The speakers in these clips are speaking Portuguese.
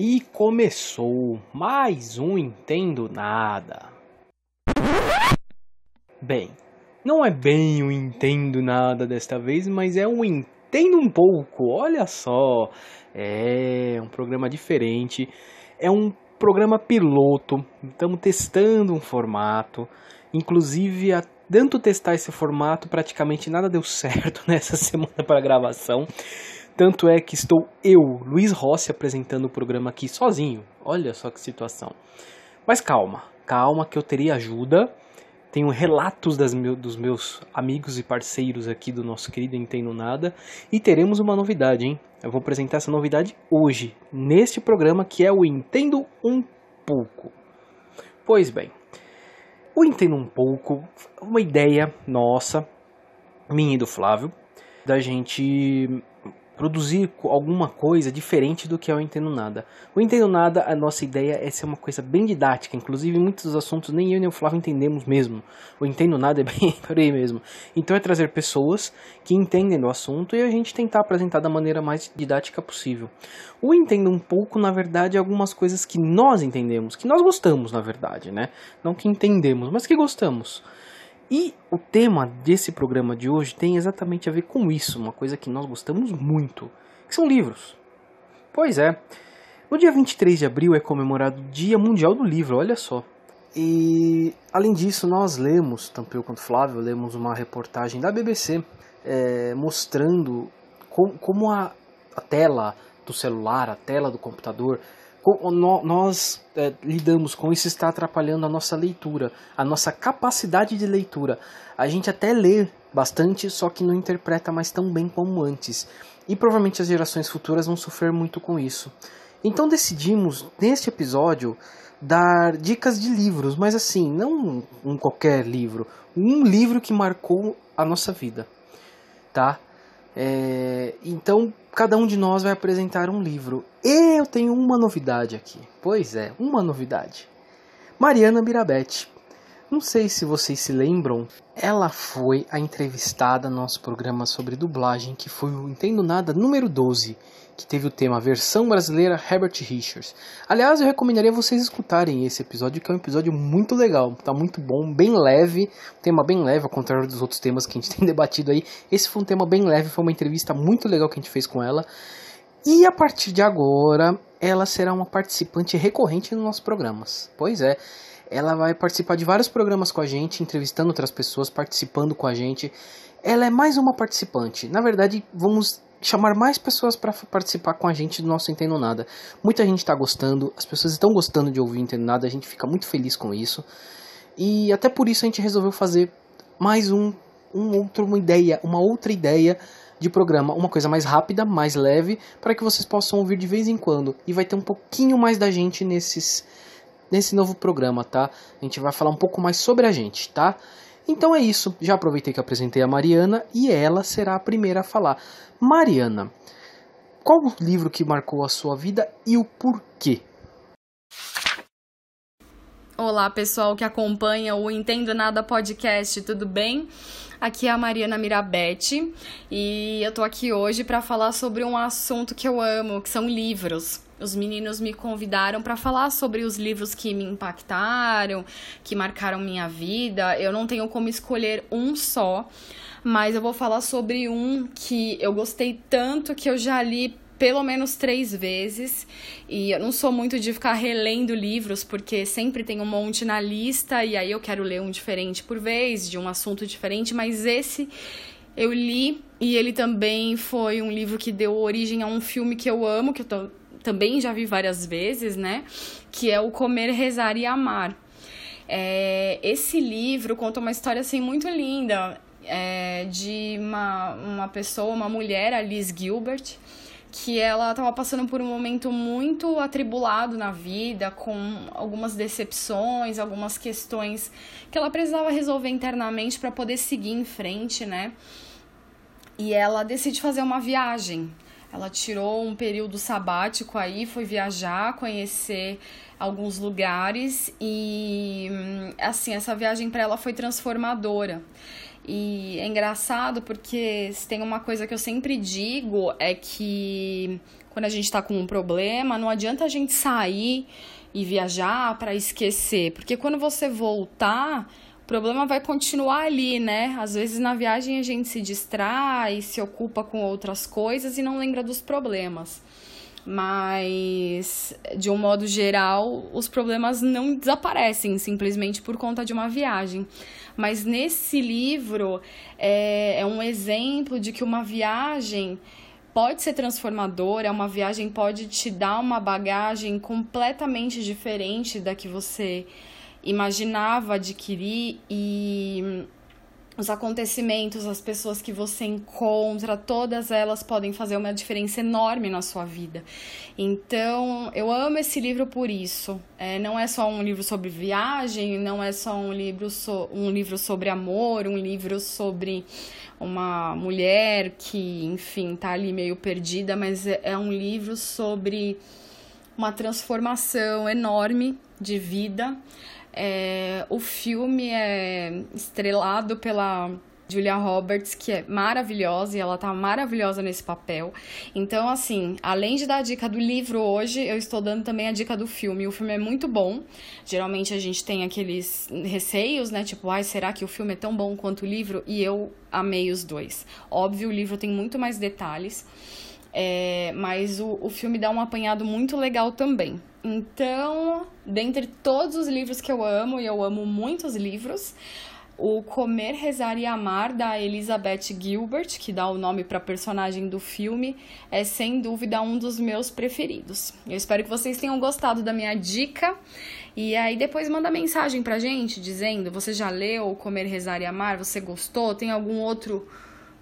E começou mais um Entendo Nada. Bem, não é bem o Entendo Nada desta vez, mas é um Entendo um pouco. Olha só, é um programa diferente. É um programa piloto. Estamos testando um formato. Inclusive, a tanto testar esse formato, praticamente nada deu certo nessa semana para gravação. Tanto é que estou eu, Luiz Rossi, apresentando o programa aqui sozinho. Olha só que situação. Mas calma, calma que eu teria ajuda. Tenho relatos meu, dos meus amigos e parceiros aqui do nosso querido Entendo Nada. E teremos uma novidade, hein? Eu vou apresentar essa novidade hoje, neste programa que é o Entendo um pouco. Pois bem, o Entendo um pouco, uma ideia nossa, minha e do Flávio, da gente produzir alguma coisa diferente do que é o Entendo Nada. O Entendo Nada, a nossa ideia é ser uma coisa bem didática, inclusive muitos assuntos nem eu nem o Flávio entendemos mesmo. O Entendo Nada é bem por aí mesmo. Então é trazer pessoas que entendem do assunto e a gente tentar apresentar da maneira mais didática possível. O Entendo um pouco, na verdade, é algumas coisas que nós entendemos, que nós gostamos, na verdade, né? Não que entendemos, mas que gostamos. E o tema desse programa de hoje tem exatamente a ver com isso, uma coisa que nós gostamos muito, que são livros. Pois é, no dia 23 de abril é comemorado o Dia Mundial do Livro, olha só. E além disso, nós lemos, tanto eu quanto Flávio, lemos uma reportagem da BBC é, mostrando com, como a, a tela do celular, a tela do computador, nós é, lidamos com isso está atrapalhando a nossa leitura, a nossa capacidade de leitura. A gente até lê bastante, só que não interpreta mais tão bem como antes. E provavelmente as gerações futuras vão sofrer muito com isso. Então decidimos, neste episódio, dar dicas de livros, mas assim, não um qualquer livro, um livro que marcou a nossa vida, tá? É, então, cada um de nós vai apresentar um livro. E eu tenho uma novidade aqui. Pois é, uma novidade. Mariana Mirabete. Não sei se vocês se lembram, ela foi a entrevistada no nosso programa sobre dublagem, que foi o Entendo Nada número 12, que teve o tema Versão Brasileira Herbert Richards. Aliás, eu recomendaria vocês escutarem esse episódio, que é um episódio muito legal, tá muito bom, bem leve, tema bem leve, ao contrário dos outros temas que a gente tem debatido aí. Esse foi um tema bem leve, foi uma entrevista muito legal que a gente fez com ela. E a partir de agora, ela será uma participante recorrente nos nossos programas. Pois é, ela vai participar de vários programas com a gente, entrevistando outras pessoas, participando com a gente. Ela é mais uma participante. Na verdade, vamos chamar mais pessoas para participar com a gente do nosso Entendo Nada. Muita gente está gostando, as pessoas estão gostando de ouvir Entendo Nada, a gente fica muito feliz com isso. E até por isso a gente resolveu fazer mais um, um outro, uma ideia, uma outra ideia de programa, uma coisa mais rápida, mais leve, para que vocês possam ouvir de vez em quando. E vai ter um pouquinho mais da gente nesses nesse novo programa, tá? A gente vai falar um pouco mais sobre a gente, tá? Então é isso. Já aproveitei que apresentei a Mariana e ela será a primeira a falar. Mariana, qual o livro que marcou a sua vida e o porquê? Olá, pessoal que acompanha o Entendo Nada podcast, tudo bem? Aqui é a Mariana Mirabete e eu tô aqui hoje para falar sobre um assunto que eu amo, que são livros. Os meninos me convidaram para falar sobre os livros que me impactaram, que marcaram minha vida. Eu não tenho como escolher um só, mas eu vou falar sobre um que eu gostei tanto que eu já li pelo menos três vezes. E eu não sou muito de ficar relendo livros, porque sempre tem um monte na lista e aí eu quero ler um diferente por vez, de um assunto diferente, mas esse eu li e ele também foi um livro que deu origem a um filme que eu amo, que eu tô também já vi várias vezes, né? Que é o Comer, Rezar e Amar. É, esse livro conta uma história assim muito linda é, de uma, uma pessoa, uma mulher, a Liz Gilbert, que ela estava passando por um momento muito atribulado na vida, com algumas decepções, algumas questões que ela precisava resolver internamente para poder seguir em frente, né? E ela decide fazer uma viagem. Ela tirou um período sabático aí, foi viajar, conhecer alguns lugares e assim, essa viagem para ela foi transformadora. E é engraçado porque tem uma coisa que eu sempre digo é que quando a gente está com um problema, não adianta a gente sair e viajar para esquecer, porque quando você voltar, problema vai continuar ali, né? Às vezes na viagem a gente se distrai, se ocupa com outras coisas e não lembra dos problemas. Mas, de um modo geral, os problemas não desaparecem simplesmente por conta de uma viagem. Mas nesse livro é, é um exemplo de que uma viagem pode ser transformadora, uma viagem pode te dar uma bagagem completamente diferente da que você imaginava adquirir e os acontecimentos, as pessoas que você encontra, todas elas podem fazer uma diferença enorme na sua vida. Então, eu amo esse livro por isso. É, não é só um livro sobre viagem, não é só um livro, so, um livro sobre amor, um livro sobre uma mulher que, enfim, tá ali meio perdida, mas é, é um livro sobre uma transformação enorme de vida. É, o filme é estrelado pela Julia Roberts, que é maravilhosa e ela tá maravilhosa nesse papel. Então, assim, além de dar a dica do livro hoje, eu estou dando também a dica do filme. O filme é muito bom. Geralmente a gente tem aqueles receios, né? Tipo, ai, será que o filme é tão bom quanto o livro? E eu amei os dois. Óbvio, o livro tem muito mais detalhes. É, mas o, o filme dá um apanhado muito legal também. Então, dentre todos os livros que eu amo, e eu amo muitos livros, o Comer, Rezar e Amar, da Elizabeth Gilbert, que dá o nome para a personagem do filme, é sem dúvida um dos meus preferidos. Eu espero que vocês tenham gostado da minha dica. E aí depois manda mensagem pra gente dizendo: você já leu Comer, Rezar e Amar? Você gostou? Tem algum outro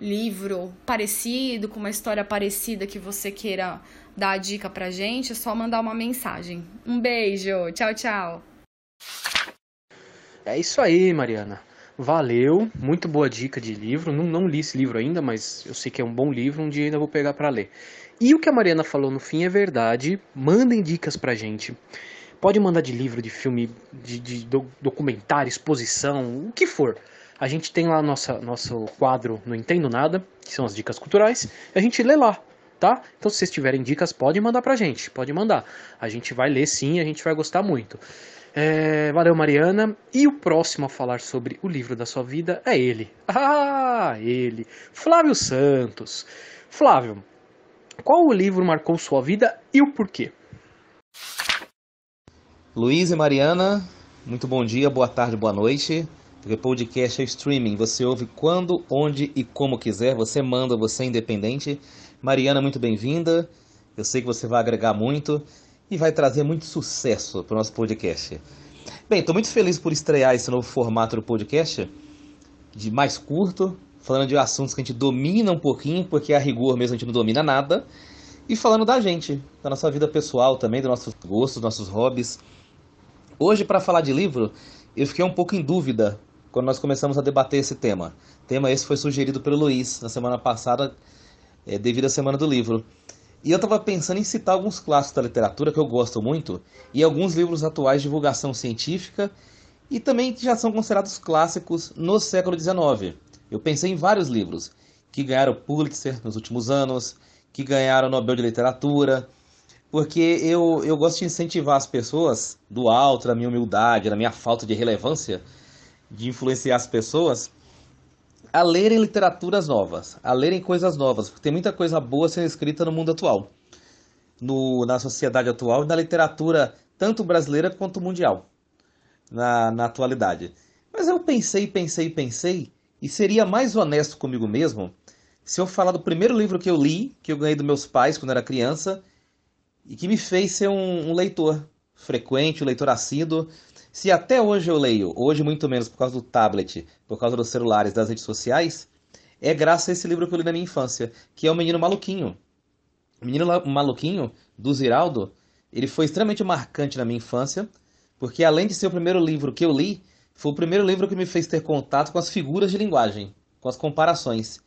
livro parecido, com uma história parecida que você queira dar a dica pra gente, é só mandar uma mensagem. Um beijo, tchau, tchau. É isso aí, Mariana. Valeu, muito boa dica de livro. Não, não li esse livro ainda, mas eu sei que é um bom livro, um dia ainda vou pegar para ler. E o que a Mariana falou no fim é verdade. Mandem dicas pra gente. Pode mandar de livro, de filme, de, de documentário, exposição, o que for. A gente tem lá nossa, nosso quadro Não Entendo Nada, que são as dicas culturais, e a gente lê lá, tá? Então se vocês tiverem dicas, pode mandar pra gente, pode mandar. A gente vai ler sim, a gente vai gostar muito. É, valeu, Mariana. E o próximo a falar sobre o livro da sua vida é ele. Ah, ele. Flávio Santos. Flávio, qual o livro marcou sua vida e o porquê? Luiz e Mariana, muito bom dia, boa tarde, boa noite. Porque podcast é streaming, você ouve quando, onde e como quiser, você manda, você é independente. Mariana, muito bem-vinda. Eu sei que você vai agregar muito e vai trazer muito sucesso para o nosso podcast. Bem, estou muito feliz por estrear esse novo formato do podcast, de mais curto, falando de assuntos que a gente domina um pouquinho, porque a rigor mesmo a gente não domina nada, e falando da gente, da nossa vida pessoal também, dos nossos gostos, dos nossos hobbies. Hoje, para falar de livro, eu fiquei um pouco em dúvida quando nós começamos a debater esse tema. O tema esse foi sugerido pelo Luiz na semana passada, é, devido à Semana do Livro. E eu estava pensando em citar alguns clássicos da literatura que eu gosto muito e alguns livros atuais de divulgação científica e também que já são considerados clássicos no século XIX. Eu pensei em vários livros que ganharam Pulitzer nos últimos anos, que ganharam Nobel de Literatura, porque eu, eu gosto de incentivar as pessoas, do alto da minha humildade, da minha falta de relevância, de influenciar as pessoas a lerem literaturas novas, a lerem coisas novas, porque tem muita coisa boa sendo escrita no mundo atual, no, na sociedade atual e na literatura tanto brasileira quanto mundial, na, na atualidade. Mas eu pensei, pensei, pensei, e seria mais honesto comigo mesmo se eu falar do primeiro livro que eu li, que eu ganhei dos meus pais quando era criança, e que me fez ser um, um leitor frequente, um leitor assíduo, se até hoje eu leio, hoje muito menos por causa do tablet, por causa dos celulares, das redes sociais, é graças a esse livro que eu li na minha infância, que é O Menino Maluquinho. O Menino Maluquinho, do Ziraldo, ele foi extremamente marcante na minha infância, porque além de ser o primeiro livro que eu li, foi o primeiro livro que me fez ter contato com as figuras de linguagem, com as comparações.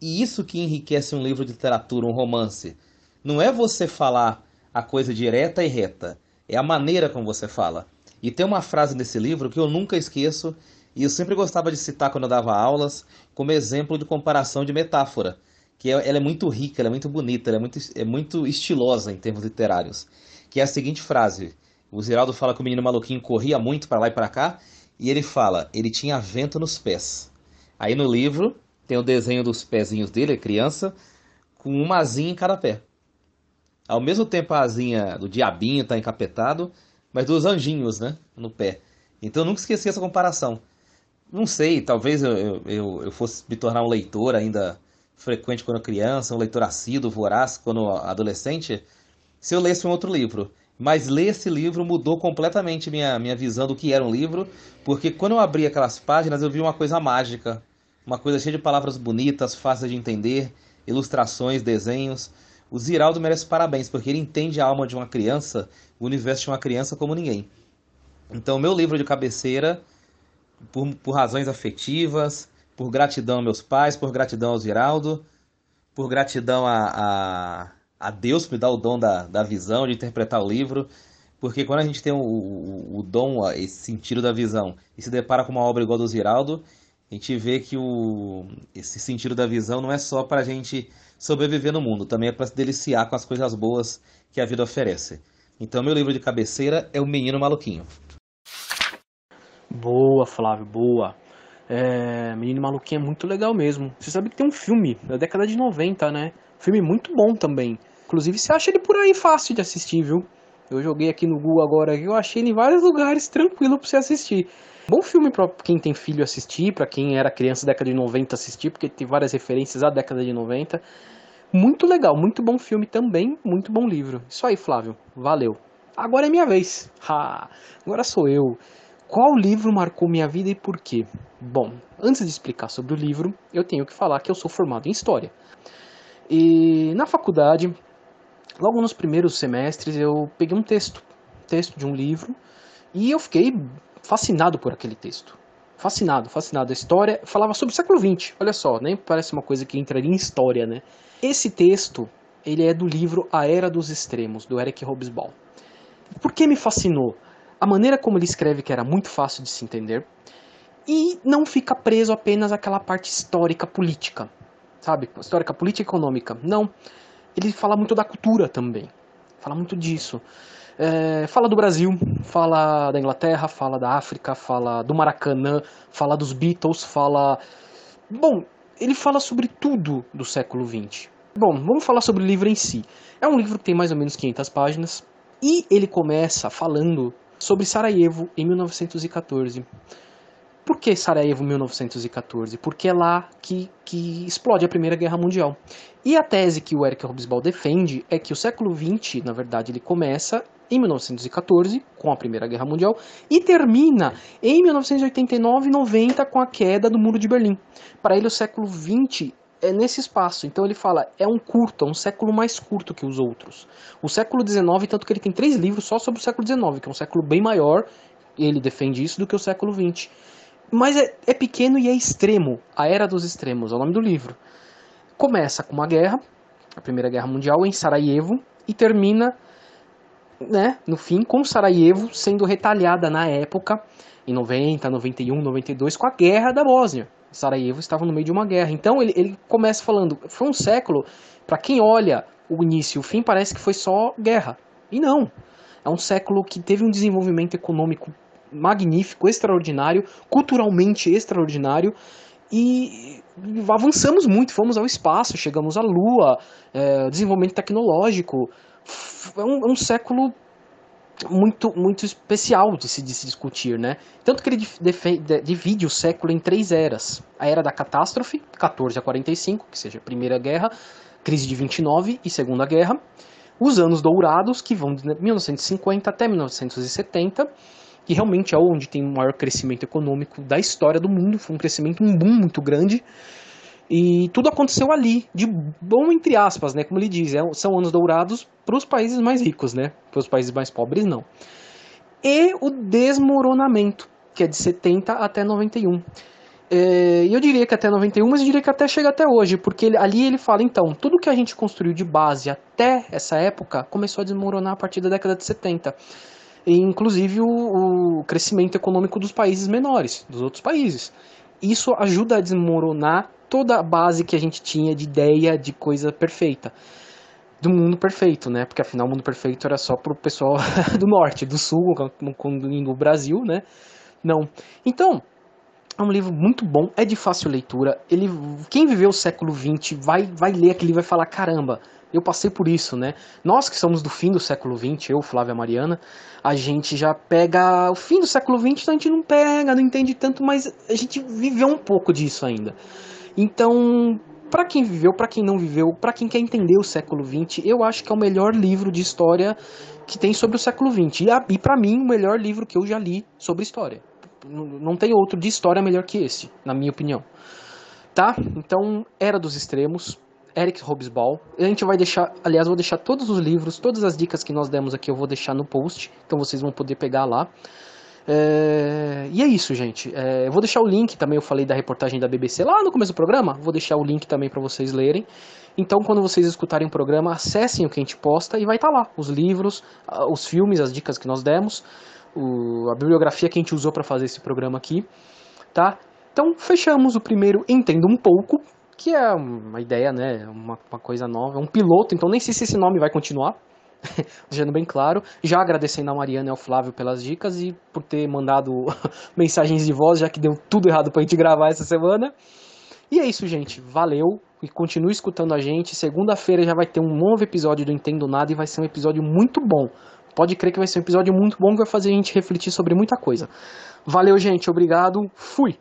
E isso que enriquece um livro de literatura, um romance. Não é você falar a coisa direta e reta, é a maneira como você fala. E tem uma frase nesse livro que eu nunca esqueço e eu sempre gostava de citar quando eu dava aulas como exemplo de comparação de metáfora, que é, ela é muito rica, ela é muito bonita, ela é muito, é muito estilosa em termos literários, que é a seguinte frase. O Ziraldo fala que o menino maluquinho corria muito para lá e para cá, e ele fala, ele tinha vento nos pés. Aí no livro tem o desenho dos pezinhos dele, criança, com uma asinha em cada pé. Ao mesmo tempo a asinha do diabinho está encapetado, mas dos anjinhos, né, no pé. Então eu nunca esqueci essa comparação. Não sei, talvez eu, eu, eu fosse me tornar um leitor ainda frequente quando criança, um leitor assíduo, voraz quando adolescente, se eu lesse um outro livro. Mas ler esse livro mudou completamente minha, minha visão do que era um livro, porque quando eu abri aquelas páginas eu vi uma coisa mágica, uma coisa cheia de palavras bonitas, fáceis de entender, ilustrações, desenhos. O Ziraldo merece parabéns, porque ele entende a alma de uma criança, o universo de uma criança como ninguém. Então, meu livro de cabeceira, por, por razões afetivas, por gratidão aos meus pais, por gratidão ao Ziraldo, por gratidão a, a, a Deus me dar o dom da, da visão, de interpretar o livro, porque quando a gente tem o, o, o dom, esse sentido da visão, e se depara com uma obra igual a do Ziraldo, a gente vê que o, esse sentido da visão não é só para a gente sobreviver no mundo, também é para se deliciar com as coisas boas que a vida oferece. Então, meu livro de cabeceira é O Menino Maluquinho. Boa, Flávio, boa. É, Menino Maluquinho é muito legal mesmo. Você sabe que tem um filme da década de 90, né? Filme muito bom também. Inclusive, você acha ele por aí fácil de assistir, viu? Eu joguei aqui no Google agora, eu achei ele em vários lugares tranquilo para você assistir. Bom filme para quem tem filho assistir, para quem era criança da década de 90 assistir, porque tem várias referências à década de 90. Muito legal, muito bom filme também, muito bom livro. Isso aí, Flávio. Valeu. Agora é minha vez. Ha, agora sou eu. Qual livro marcou minha vida e por quê? Bom, antes de explicar sobre o livro, eu tenho que falar que eu sou formado em História. E na faculdade, logo nos primeiros semestres, eu peguei um texto, texto de um livro, e eu fiquei fascinado por aquele texto. Fascinado, fascinado. A história falava sobre o século XX, olha só, nem parece uma coisa que entraria em história, né? Esse texto, ele é do livro A Era dos Extremos, do Eric Hobsbawm. Por que me fascinou? a maneira como ele escreve que era muito fácil de se entender e não fica preso apenas àquela parte histórica política, sabe? Histórica política e econômica. Não. Ele fala muito da cultura também. Fala muito disso. É, fala do Brasil, fala da Inglaterra, fala da África, fala do Maracanã, fala dos Beatles, fala. Bom, ele fala sobre tudo do século XX. Bom, vamos falar sobre o livro em si. É um livro que tem mais ou menos 500 páginas e ele começa falando sobre Sarajevo em 1914. Por que Sarajevo 1914? Porque é lá que, que explode a Primeira Guerra Mundial. E a tese que o Eric Hobsbawm defende é que o século XX, na verdade, ele começa em 1914, com a Primeira Guerra Mundial, e termina em 1989 90 com a queda do Muro de Berlim. Para ele, o século XX é nesse espaço. Então ele fala, é um curto, é um século mais curto que os outros. O século XIX, tanto que ele tem três livros só sobre o século XIX, que é um século bem maior, ele defende isso, do que o século XX. Mas é, é pequeno e é extremo. A Era dos Extremos é o nome do livro. Começa com uma guerra, a Primeira Guerra Mundial, em Sarajevo, e termina, né, no fim, com Sarajevo sendo retalhada na época, em 90, 91, 92, com a Guerra da Bósnia. Sarajevo estava no meio de uma guerra. Então ele, ele começa falando, foi um século, para quem olha o início e o fim, parece que foi só guerra. E não. É um século que teve um desenvolvimento econômico magnífico, extraordinário, culturalmente extraordinário, e avançamos muito, fomos ao espaço, chegamos à Lua, é, desenvolvimento tecnológico. É um, é um século muito muito especial de se, de se discutir, né? Tanto que ele divide o século em três eras. A era da catástrofe, 14 a 45, que seja a Primeira Guerra, crise de 29 e Segunda Guerra. Os anos dourados, que vão de 1950 até 1970, que realmente é onde tem o maior crescimento econômico da história do mundo, foi um crescimento, um boom muito grande. E tudo aconteceu ali, de bom entre aspas, né? Como ele diz, é, são anos dourados para os países mais ricos, né? Para os países mais pobres, não. E o desmoronamento, que é de 70 até 91. É, eu diria que até 91, mas eu diria que até chega até hoje, porque ele, ali ele fala, então, tudo que a gente construiu de base até essa época começou a desmoronar a partir da década de 70. E, inclusive o, o crescimento econômico dos países menores, dos outros países. Isso ajuda a desmoronar toda a base que a gente tinha de ideia de coisa perfeita. Do mundo perfeito, né? Porque afinal o mundo perfeito era só pro pessoal do norte, do sul, incluindo o Brasil, né? Não. Então, é um livro muito bom, é de fácil leitura. Ele, quem viveu o século XX vai, vai ler aquele livro e vai falar: caramba, eu passei por isso, né? Nós que somos do fim do século XX, eu, Flávia Mariana, a gente já pega o fim do século XX, a gente não pega, não entende tanto, mas a gente viveu um pouco disso ainda. Então, para quem viveu, para quem não viveu, para quem quer entender o século XX, eu acho que é o melhor livro de história que tem sobre o século XX. E, e para mim, o melhor livro que eu já li sobre história. Não tem outro de história melhor que esse, na minha opinião. Tá? Então, Era dos Extremos, Eric Hobsbawm. A gente vai deixar, aliás, vou deixar todos os livros, todas as dicas que nós demos aqui, eu vou deixar no post, então vocês vão poder pegar lá. É, e é isso, gente. É, eu vou deixar o link também. Eu falei da reportagem da BBC lá no começo do programa. Vou deixar o link também para vocês lerem. Então, quando vocês escutarem o programa, acessem o que a gente posta e vai estar tá lá os livros, os filmes, as dicas que nós demos o, a bibliografia que a gente usou para fazer esse programa aqui, tá? Então fechamos o primeiro Entendo um pouco, que é uma ideia, né? Uma, uma coisa nova, é um piloto, então nem sei se esse nome vai continuar, deixando bem claro. Já agradecendo a Mariana e ao Flávio pelas dicas e por ter mandado mensagens de voz, já que deu tudo errado pra gente gravar essa semana. E é isso, gente. Valeu e continue escutando a gente. Segunda-feira já vai ter um novo episódio do Entendo Nada e vai ser um episódio muito bom. Pode crer que vai ser um episódio muito bom que vai fazer a gente refletir sobre muita coisa. Valeu, gente. Obrigado. Fui.